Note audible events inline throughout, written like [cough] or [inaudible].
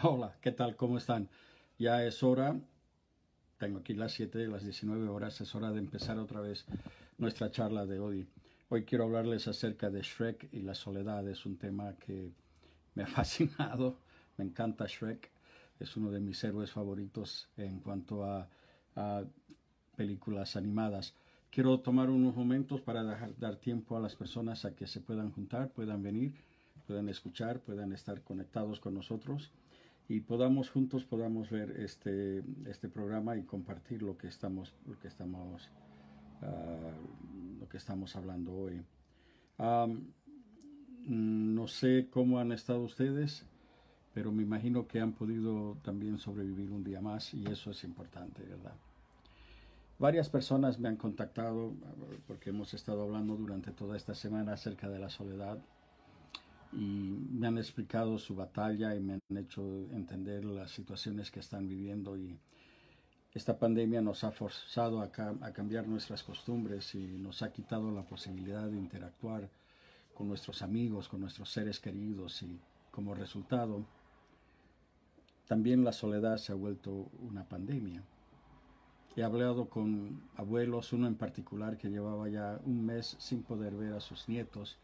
[laughs] Hola, ¿qué tal? ¿Cómo están? Ya es hora, tengo aquí las 7, las 19 horas, es hora de empezar otra vez nuestra charla de hoy. Hoy quiero hablarles acerca de Shrek y la soledad. Es un tema que me ha [laughs] fascinado, me encanta Shrek, es uno de mis héroes favoritos en cuanto a, películas animadas. Quiero tomar unos momentos para dar tiempo a las personas a que se puedan juntar, puedan venir puedan escuchar, puedan estar conectados con nosotros y podamos juntos podamos ver este, este programa y compartir lo que estamos, lo que estamos, ah, lo que estamos hablando hoy. no sé cómo han estado ustedes, pero me imagino que han podido también sobrevivir un día más y eso es importante, ¿verdad? Varias personas me han contactado porque hemos estado hablando durante toda esta semana acerca de la soledad y me han explicado su batalla y me han hecho entender las situaciones que están viviendo y esta pandemia nos ha forzado a, a, cambiar nuestras costumbres y nos ha quitado la posibilidad de interactuar con nuestros amigos, con nuestros seres queridos y como resultado también la soledad se ha vuelto una pandemia. He hablado con abuelos, uno en particular que llevaba ya un mes sin poder ver a sus nietos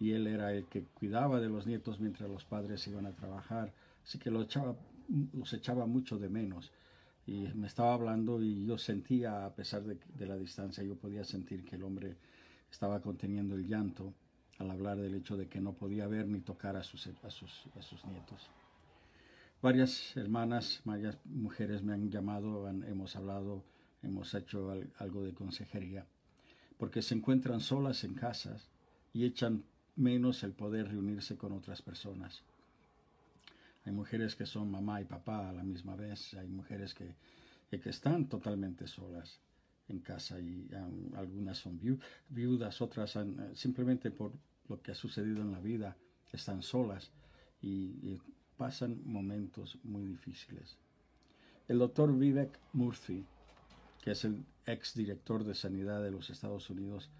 y él era el que cuidaba de los nietos mientras los padres iban a trabajar, así que los echaba, los echaba mucho de menos. Y me estaba hablando y yo sentía, a pesar de, de la distancia, yo podía sentir que el hombre estaba conteniendo el llanto al hablar del hecho de que no podía ver ni tocar a sus, a sus, a sus nietos. Varias hermanas, varias mujeres me han llamado, hemos hablado, hemos hecho algo de consejería, porque se encuentran solas en casas y echan menos el poder reunirse con otras personas. Hay mujeres que son mamá y papá a la misma vez, hay mujeres que, que están totalmente solas en casa y um, algunas son viudas, otras eh, simplemente por lo que ha sucedido en la vida están solas y, pasan momentos muy difíciles. El doctor Vivek Murthy, que es el ex director de Sanidad de los Estados Unidos,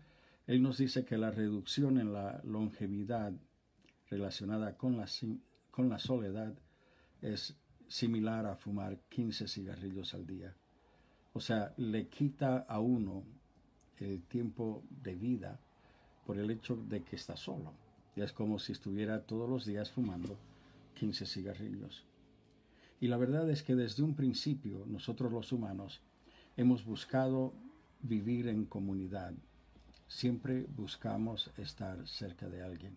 él nos dice que la reducción en la longevidad relacionada con la, con la soledad es similar a fumar 15 cigarrillos al día. O sea, le quita a uno el tiempo de vida por el hecho de que está solo. Y es como si estuviera todos los días fumando 15 cigarrillos. Y la verdad es que desde un principio nosotros los humanos hemos buscado vivir en comunidad, siempre buscamos estar cerca de alguien.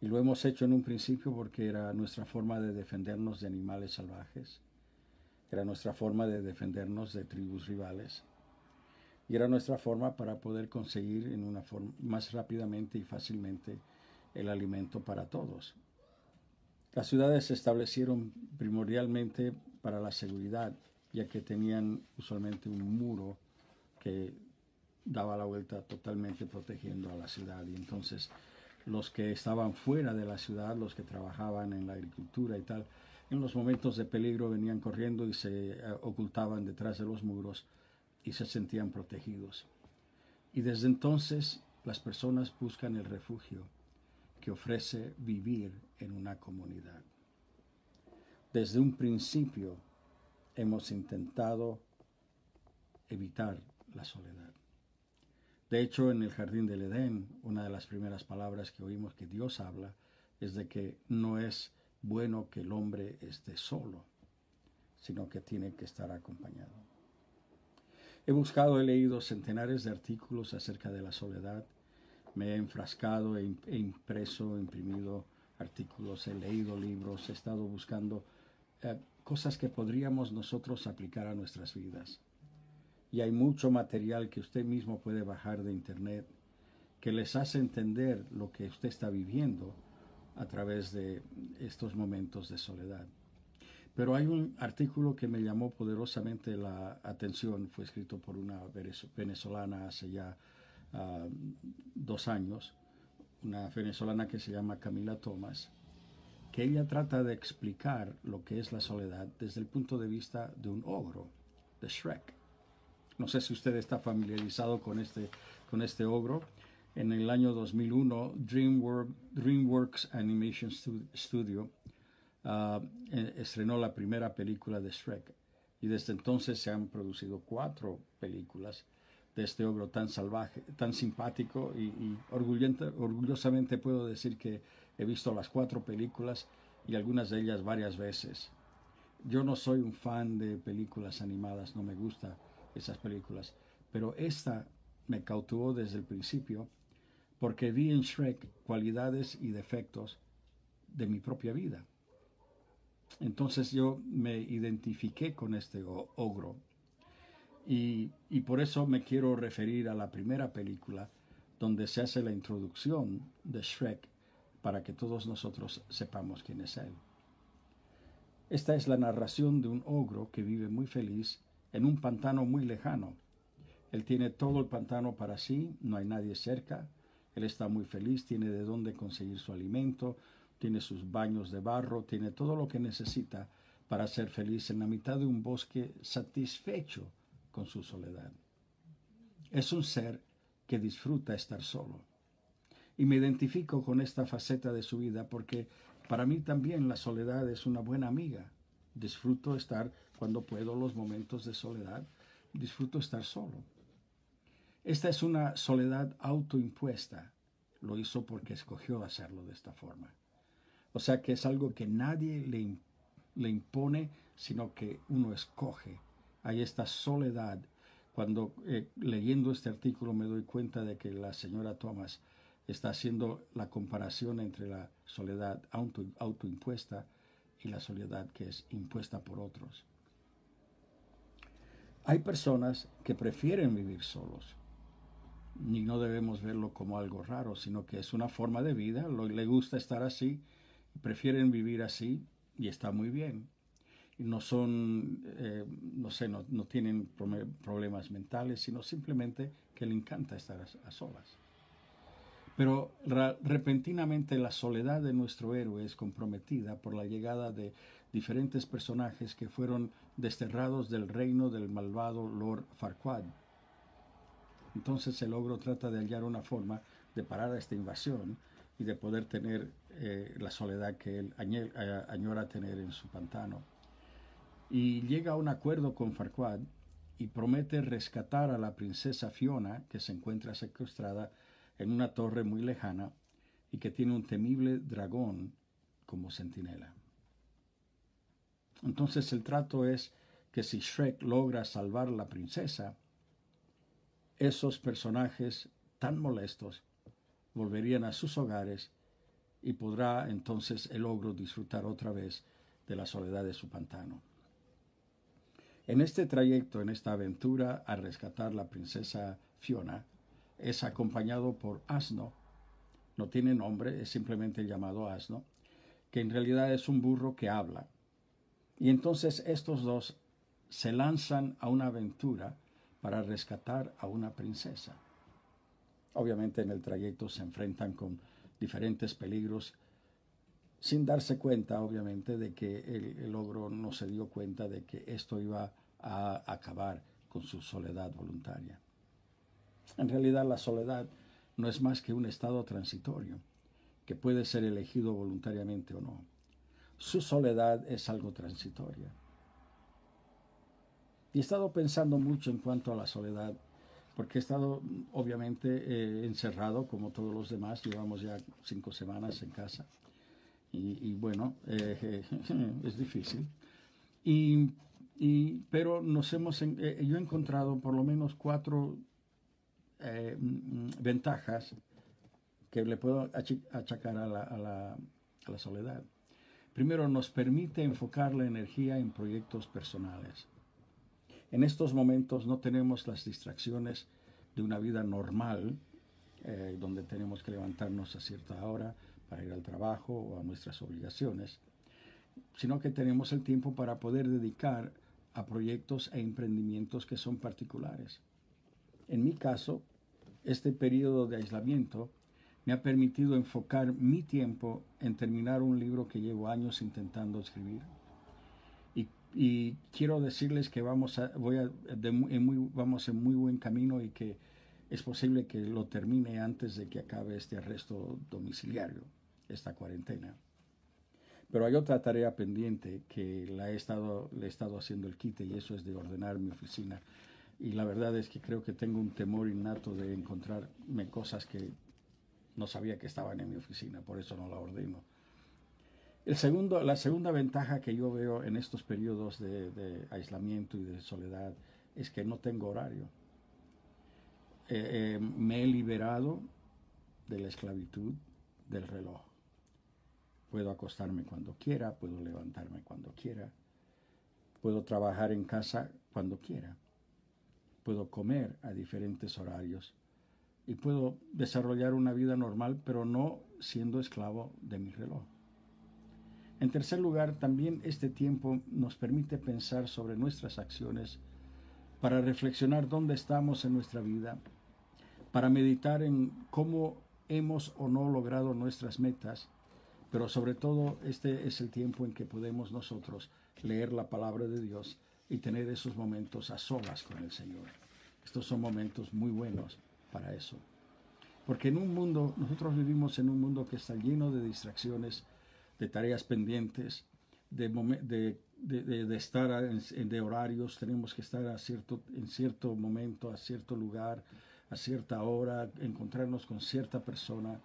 Y lo hemos hecho en un principio porque era nuestra forma de defendernos de animales salvajes, era nuestra forma de defendernos de tribus rivales, y era nuestra forma para poder conseguir en una forma más rápidamente y fácilmente el alimento para todos. Las ciudades se establecieron primordialmente para la seguridad, ya que tenían usualmente un muro que daba la vuelta totalmente protegiendo a la ciudad. Y entonces los que estaban fuera de la ciudad, los que trabajaban en la agricultura y tal, en los momentos de peligro venían corriendo y se eh, ocultaban detrás de los muros y se sentían protegidos. Y desde entonces las personas buscan el refugio que ofrece vivir en una comunidad. Desde un principio hemos intentado evitar la soledad. De hecho, en el jardín del Edén, una de las primeras palabras que oímos que Dios habla es de que no es bueno que el hombre esté solo, sino que tiene que estar acompañado. He buscado, he leído centenares de artículos acerca de la soledad, me he enfrascado, he impreso, he imprimido artículos, he leído libros, he estado buscando eh, cosas que podríamos nosotros aplicar a nuestras vidas y hay mucho material que usted mismo puede bajar de internet que les hace entender lo que usted está viviendo a través de estos momentos de soledad. Pero hay un artículo que me llamó poderosamente la atención, fue escrito por una venezolana hace ya ah, dos años, una venezolana que se llama Camila Thomas, que ella trata de explicar lo que es la soledad desde el punto de vista de un ogro, de Shrek. No sé si usted está familiarizado con este, con este ogro. En el año 2001, DreamWorks, DreamWorks Animation Studio ah, eh, estrenó la primera película de Shrek. Y desde entonces se han producido cuatro películas de este ogro tan salvaje, tan simpático y, y orgullosamente puedo decir que he visto las cuatro películas y algunas de ellas varias veces. Yo no soy un fan de películas animadas, no me gustan esas películas, pero esta me cautivó desde el principio porque vi en Shrek cualidades y defectos de mi propia vida. Entonces yo me identifiqué con este ogro y, y, por eso me quiero referir a la primera película donde se hace la introducción de Shrek para que todos nosotros sepamos quién es él. Esta es la narración de un ogro que vive muy feliz en un pantano muy lejano. Él tiene todo el pantano para sí, no hay nadie cerca, él está muy feliz, tiene de dónde conseguir su alimento, tiene sus baños de barro, tiene todo lo que necesita para ser feliz en la mitad de un bosque satisfecho con su soledad. Es un ser que disfruta estar solo. Y me identifico con esta faceta de su vida porque para mí también la soledad es una buena amiga. Disfruto estar cuando puedo los momentos de soledad, disfruto estar solo. Esta es una soledad autoimpuesta. Lo hizo porque escogió hacerlo de esta forma. O sea que es algo que nadie le, le impone, sino que uno escoge hay esta soledad. Cuando eh, leyendo este artículo me doy cuenta de que la señora Thomas está haciendo la comparación entre la soledad auto, autoimpuesta y la soledad que es impuesta por otros. Hay personas que prefieren vivir solos. Y no debemos verlo como algo raro, sino que es una forma de vida, le gusta estar así, prefieren vivir así y está muy bien. No son, eh, no sé, no, tienen problemas mentales, sino simplemente que le encanta estar a, solas. Pero repentinamente la soledad de nuestro héroe es comprometida por la llegada de diferentes personajes que fueron desterrados del reino del malvado Lord Farquaad. Entonces el ogro trata de hallar una forma de parar a esta invasión y de poder tener eh, la soledad que él añora tener en su pantano y llega a un acuerdo con Farquaad y promete rescatar a la princesa Fiona, que se encuentra secuestrada en una torre muy lejana y que tiene un temible dragón como centinela. Entonces el trato es que si Shrek logra salvar a la princesa, esos personajes tan molestos volverían a sus hogares y podrá entonces el ogro disfrutar otra vez de la soledad de su pantano. En este trayecto, en esta aventura a rescatar la princesa Fiona, es acompañado por Asno. No tiene nombre, es simplemente llamado Asno, que en realidad es un burro que habla. Y entonces estos dos se lanzan a una aventura para rescatar a una princesa. Obviamente en el trayecto se enfrentan con diferentes peligros, sin darse cuenta, obviamente, de que el, el ogro no se dio cuenta de que esto iba a acabar con su soledad voluntaria. En realidad la soledad no es más que un estado transitorio que puede ser elegido voluntariamente o no. Su soledad es algo transitorio. Y he estado pensando mucho en cuanto a la soledad, porque he estado obviamente eh, encerrado como todos los demás, llevamos ya cinco semanas en casa. Y, bueno, eh, [laughs] es difícil. Y y, pero nos hemos, eh, yo he encontrado por lo menos cuatro mm, ventajas que le puedo achacar a la, a, la, a la soledad. Primero, nos permite enfocar la energía en proyectos personales. En estos momentos no tenemos las distracciones de una vida normal, eh, donde tenemos que levantarnos a cierta hora para ir al trabajo o a nuestras obligaciones, sino que tenemos el tiempo para poder dedicar a proyectos e emprendimientos que son particulares. En mi caso, este periodo de aislamiento me ha permitido enfocar mi tiempo en terminar un libro que llevo años intentando escribir. Y, quiero decirles que vamos, voy a, en muy, vamos en muy buen camino y que es posible que lo termine antes de que acabe este arresto domiciliario, esta cuarentena. Pero hay otra tarea pendiente que la he estado, le he estado haciendo el quite y eso es de ordenar mi oficina. Y la verdad es que creo que tengo un temor innato de encontrarme cosas que no sabía que estaban en mi oficina, por eso no la ordeno. El segundo, la segunda ventaja que yo veo en estos periodos de, aislamiento y de soledad es que no tengo horario. Eh, eh, me he liberado de la esclavitud del reloj. Puedo acostarme cuando quiera, puedo levantarme cuando quiera, puedo trabajar en casa cuando quiera, puedo comer a diferentes horarios y puedo desarrollar una vida normal, pero no siendo esclavo de mi reloj. En tercer lugar, también este tiempo nos permite pensar sobre nuestras acciones para reflexionar dónde estamos en nuestra vida, para meditar en cómo hemos o no logrado nuestras metas, pero sobre todo este es el tiempo en que podemos nosotros leer la palabra de Dios y tener esos momentos a solas con el Señor. Estos son momentos muy buenos para eso. Porque en un mundo, nosotros vivimos en un mundo que está lleno de distracciones, de tareas pendientes, de, de, estar en, de horarios, tenemos que estar a cierto, en cierto momento, a cierto lugar, a cierta hora, encontrarnos con cierta persona.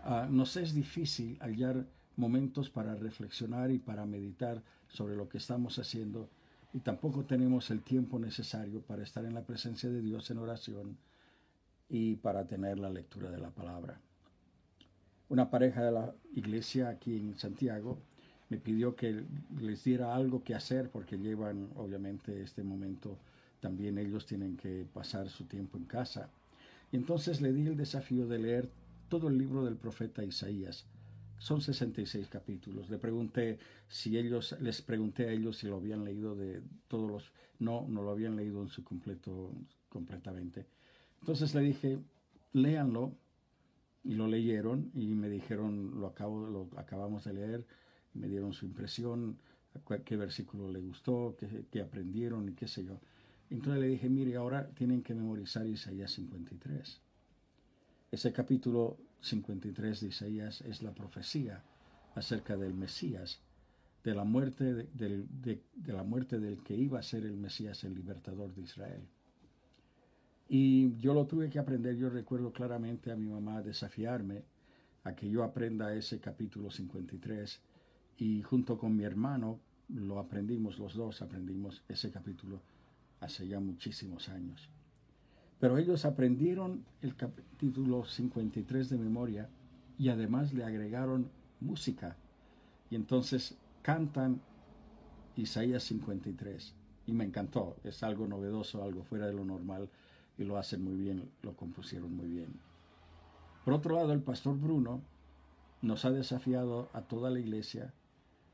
Ah, nos es difícil hallar momentos para reflexionar y para meditar sobre lo que estamos haciendo y tampoco tenemos el tiempo necesario para estar en la presencia de Dios en oración y para tener la lectura de la palabra. Una pareja de la iglesia aquí en Santiago me pidió que les diera algo que hacer porque llevan obviamente este momento, también ellos tienen que pasar su tiempo en casa. Y entonces le di el desafío de leer todo el libro del profeta Isaías. Son 66 capítulos. Le pregunté si ellos, les pregunté a ellos si lo habían leído de todos los, no, no lo habían leído en su completo, completamente. Entonces le dije, léanlo, y lo leyeron y me dijeron, lo, acabo, lo acabamos de leer, me dieron su impresión, qué versículo le gustó, qué, aprendieron y qué sé yo. Entonces le dije, mire, ahora tienen que memorizar Isaías 53. Ese capítulo 53 de Isaías es la profecía acerca del Mesías, de la muerte, de la muerte del que iba a ser el Mesías, el libertador de Israel. Y yo lo tuve que aprender, yo recuerdo claramente a mi mamá desafiarme a que yo aprenda ese capítulo 53 y junto con mi hermano lo aprendimos, los dos aprendimos ese capítulo hace ya muchísimos años. Pero ellos aprendieron el capítulo 53 de memoria y además le agregaron música. Y entonces cantan Isaías 53. Y me encantó, es algo novedoso, algo fuera de lo normal y lo hacen muy bien, lo compusieron muy bien. Por otro lado, el pastor Bruno nos ha desafiado a toda la iglesia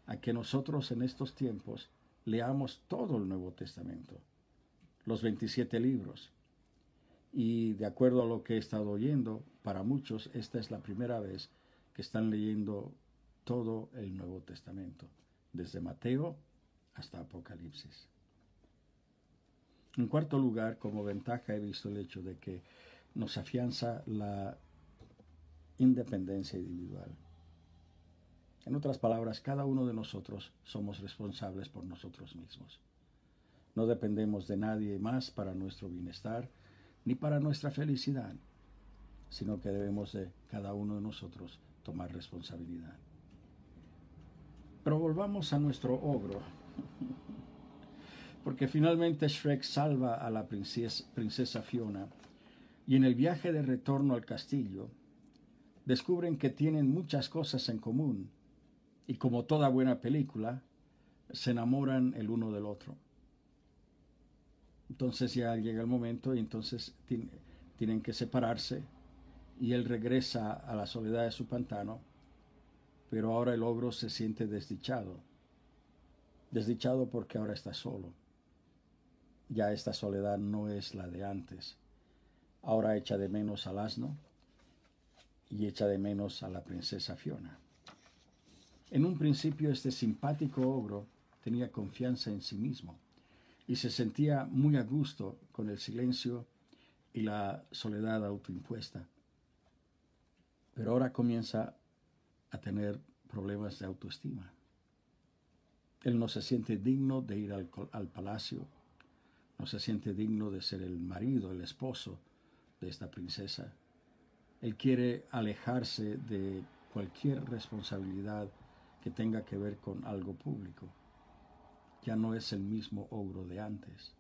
a que nosotros en estos tiempos leamos todo el Nuevo Testamento, los 27 libros. Y de acuerdo a lo que he estado oyendo, para muchos esta es la primera vez que están leyendo todo el Nuevo Testamento, desde Mateo hasta Apocalipsis. En cuarto lugar, como ventaja he visto el hecho de que nos afianza la independencia individual. En otras palabras, cada uno de nosotros somos responsables por nosotros mismos. No dependemos de nadie más para nuestro bienestar ni para nuestra felicidad, sino que debemos de cada uno de nosotros tomar responsabilidad. Pero volvamos a nuestro ogro. [laughs] porque finalmente Shrek salva a la princesa, Fiona y en el viaje de retorno al castillo descubren que tienen muchas cosas en común y como toda buena película se enamoran el uno del otro. Entonces ya llega el momento y entonces tienen que separarse y él regresa a la soledad de su pantano, pero ahora el ogro se siente desdichado, desdichado porque ahora está solo. Ya esta soledad no es la de antes. Ahora echa de menos al asno y echa de menos a la princesa Fiona. En un principio este simpático ogro tenía confianza en sí mismo y se sentía muy a gusto con el silencio y la soledad autoimpuesta. Pero ahora comienza a tener problemas de autoestima. Él no se siente digno de ir al, al palacio, no se siente digno de ser el marido, el esposo de esta princesa. Él quiere alejarse de cualquier responsabilidad que tenga que ver con algo público. Ya no es el mismo ogro de antes.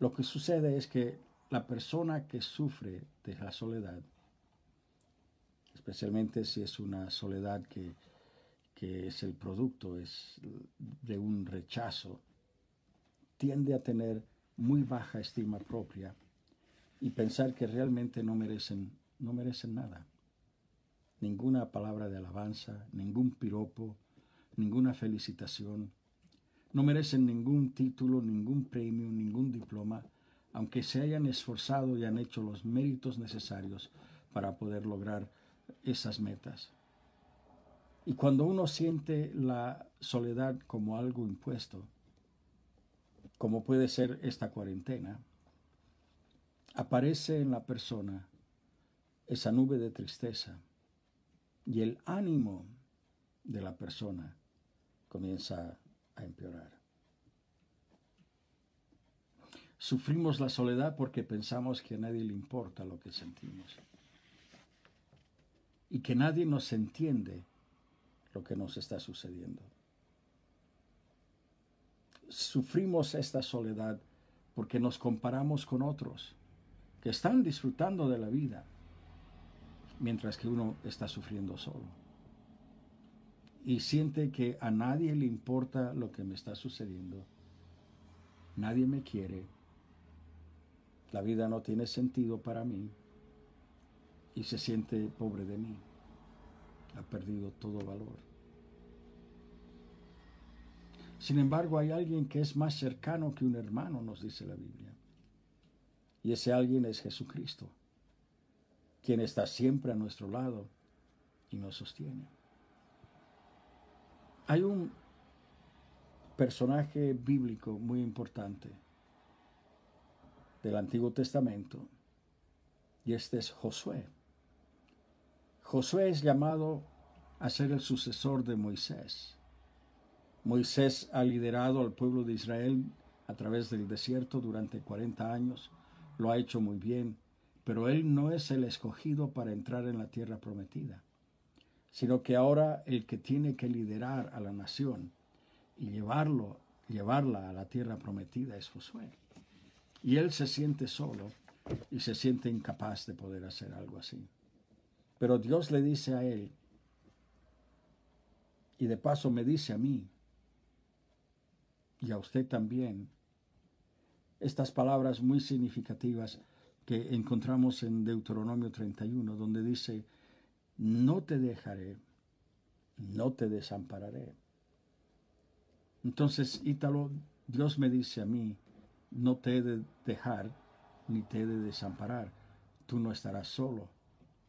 Lo que sucede es que la persona que sufre de la soledad, especialmente si es una soledad que, que es el producto es de un rechazo, tiende a tener muy baja estima propia y pensar que realmente no merecen, no merecen nada. Ninguna palabra de alabanza, ningún piropo, ninguna felicitación. No merecen ningún título, ningún premio, ningún diploma, aunque se hayan esforzado y han hecho los méritos necesarios para poder lograr esas metas. Y cuando uno siente la soledad como algo impuesto, como puede ser esta cuarentena, aparece en la persona esa nube de tristeza y el ánimo de la persona comienza a empeorar. Sufrimos la soledad porque pensamos que a nadie le importa lo que sentimos y que nadie nos entiende lo que nos está sucediendo sufrimos esta soledad porque nos comparamos con otros que están disfrutando de la vida mientras que uno está sufriendo solo. Y siente que a nadie le importa lo que me está sucediendo. Nadie me quiere. La vida no tiene sentido para mí. Y se siente pobre de mí. Ha perdido todo valor. Sin embargo, hay alguien que es más cercano que un hermano, nos dice la Biblia. Y ese alguien es Jesucristo, quien está siempre a nuestro lado y nos sostiene. Hay un personaje bíblico muy importante del Antiguo Testamento y este es Josué. Josué es llamado a ser el sucesor de Moisés. Moisés ha liderado al pueblo de Israel a través del desierto durante 40 años, lo ha hecho muy bien, pero él no es el escogido para entrar en la tierra prometida, sino que ahora el que tiene que liderar a la nación y llevarlo, llevarla a la tierra prometida es Josué. Y él se siente solo y se siente incapaz de poder hacer algo así. Pero Dios le dice a él, y de paso me dice a mí, y a usted también estas palabras muy significativas que encontramos en Deuteronomio 31, donde dice, no te dejaré, no te desampararé. Entonces, Ítalo, Dios me dice a mí, no te he de dejar ni te he de desamparar. Tú no estarás solo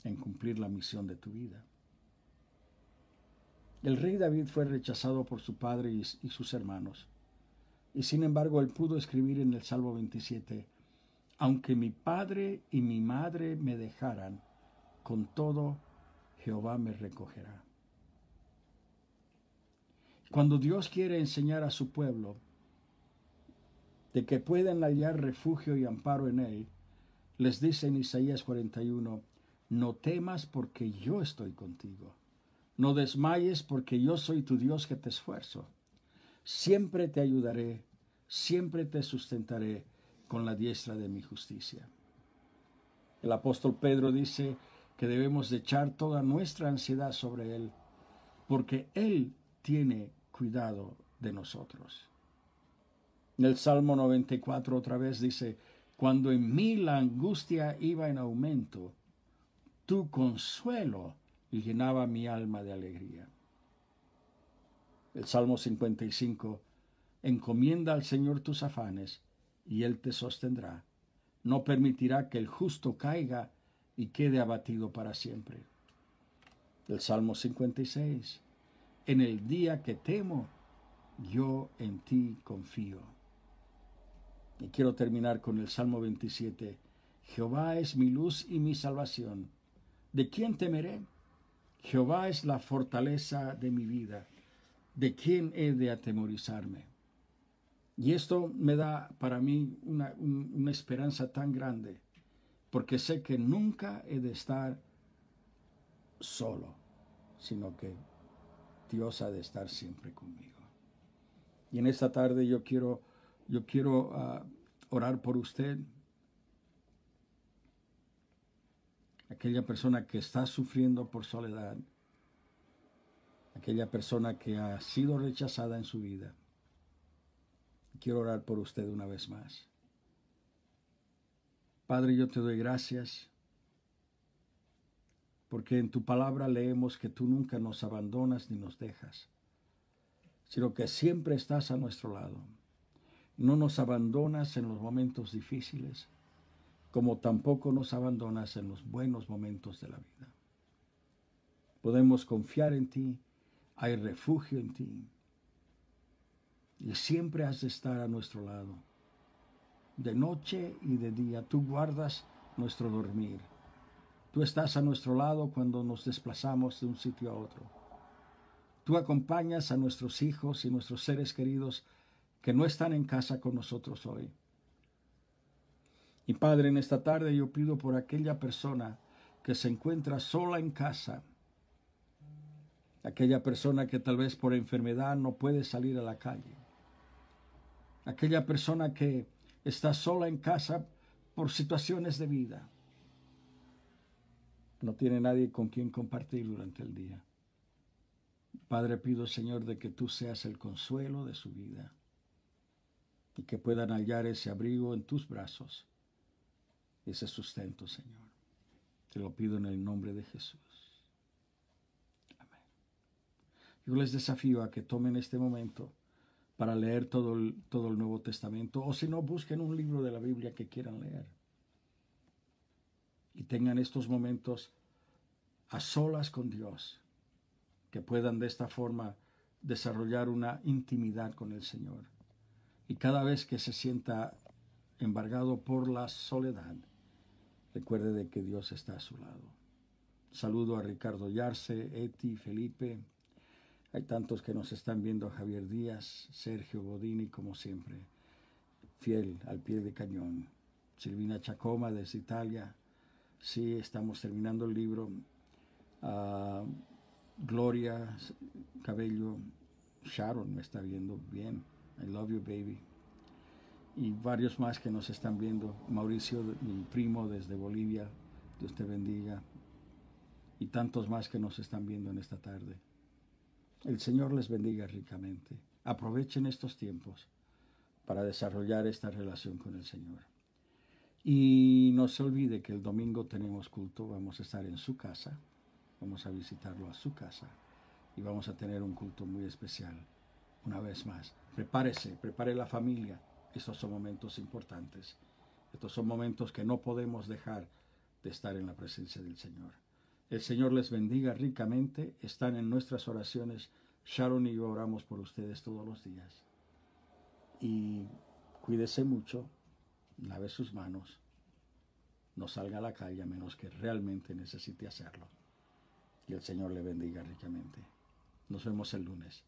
en cumplir la misión de tu vida. El rey David fue rechazado por su padre y, y sus hermanos. Y sin embargo, él pudo escribir en el Salmo 27, aunque mi padre y mi madre me dejaran, con todo Jehová me recogerá. Cuando Dios quiere enseñar a su pueblo de que pueden hallar refugio y amparo en Él, les dice en Isaías 41, no temas porque yo estoy contigo, no desmayes porque yo soy tu Dios que te esfuerzo siempre te ayudaré, siempre te sustentaré con la diestra de mi justicia. El apóstol Pedro dice que debemos de echar toda nuestra ansiedad sobre Él, porque Él tiene cuidado de nosotros. En el Salmo 94 otra vez dice, cuando en mí la angustia iba en aumento, tu consuelo llenaba mi alma de alegría. El Salmo 55, encomienda al Señor tus afanes y Él te sostendrá. No permitirá que el justo caiga y quede abatido para siempre. El Salmo 56, en el día que temo, yo en ti confío. Y quiero terminar con el Salmo 27. Jehová es mi luz y mi salvación. ¿De quién temeré? Jehová es la fortaleza de mi vida ¿De quién he de atemorizarme? Y esto me da para mí una, una esperanza tan grande, porque sé que nunca he de estar solo, sino que Dios ha de estar siempre conmigo. Y en esta tarde yo quiero, yo quiero ah, orar por usted. Aquella persona que está sufriendo por soledad. Aquella persona que ha sido rechazada en su vida. Quiero orar por usted una vez más. Padre, yo te doy gracias porque en tu palabra leemos que tú nunca nos abandonas ni nos dejas, sino que siempre estás a nuestro lado. No nos abandonas en los momentos difíciles, como tampoco nos abandonas en los buenos momentos de la vida. Podemos confiar en ti, hay refugio en ti, y siempre has de estar a nuestro lado. De noche y de día tú guardas nuestro dormir Tú estás a nuestro lado cuando nos desplazamos de un sitio a otro. Tú acompañas a nuestros hijos y nuestros seres queridos que no están en casa con nosotros hoy. Y Padre, en esta tarde yo pido por aquella persona que se encuentra sola en casa, aquella persona que tal vez por enfermedad no puede salir a la calle, aquella persona que está sola en casa por situaciones de vida no tiene nadie con quien compartir durante el día. Padre, pido, Señor, de que tú seas el consuelo de su vida y que puedan hallar ese abrigo en tus brazos, ese sustento, Señor. Te lo pido en el nombre de Jesús. Yo les desafío a que tomen este momento para leer todo el, todo el Nuevo Testamento, o si no, busquen un libro de la Biblia que quieran leer y tengan estos momentos a solas con Dios, que puedan de esta forma desarrollar una intimidad con el Señor. Y cada vez que se sienta embargado por la soledad, recuerde de que Dios está a su lado. Saludo a Ricardo Yarce, Eti, Felipe. Hay tantos que nos están viendo, Javier Díaz, Sergio Bodini, como siempre, fiel al pie de cañón. Silvina Chacoma desde Italia, Sí, estamos terminando el libro. Ah, Gloria Cabello, Sharon me está viendo bien. I love you, baby. Y varios más que nos están viendo. Mauricio, mi primo desde Bolivia, Dios te bendiga. Y tantos más que nos están viendo en esta tarde. El Señor les bendiga ricamente. Aprovechen estos tiempos para desarrollar esta relación con el Señor. Y no se olvide que el domingo tenemos culto, vamos a estar en su casa, vamos a visitarlo a su casa y vamos a tener un culto muy especial. Una vez más, prepárese, prepare la familia. Estos son momentos importantes. Estos son momentos que no podemos dejar de estar en la presencia del Señor. El Señor les bendiga ricamente. Están en nuestras oraciones. Sharon y yo oramos por ustedes todos los días. Y cuídese mucho lave sus manos, no salga a la calle a menos que realmente necesite hacerlo. Y el Señor le bendiga ricamente. Nos vemos el lunes.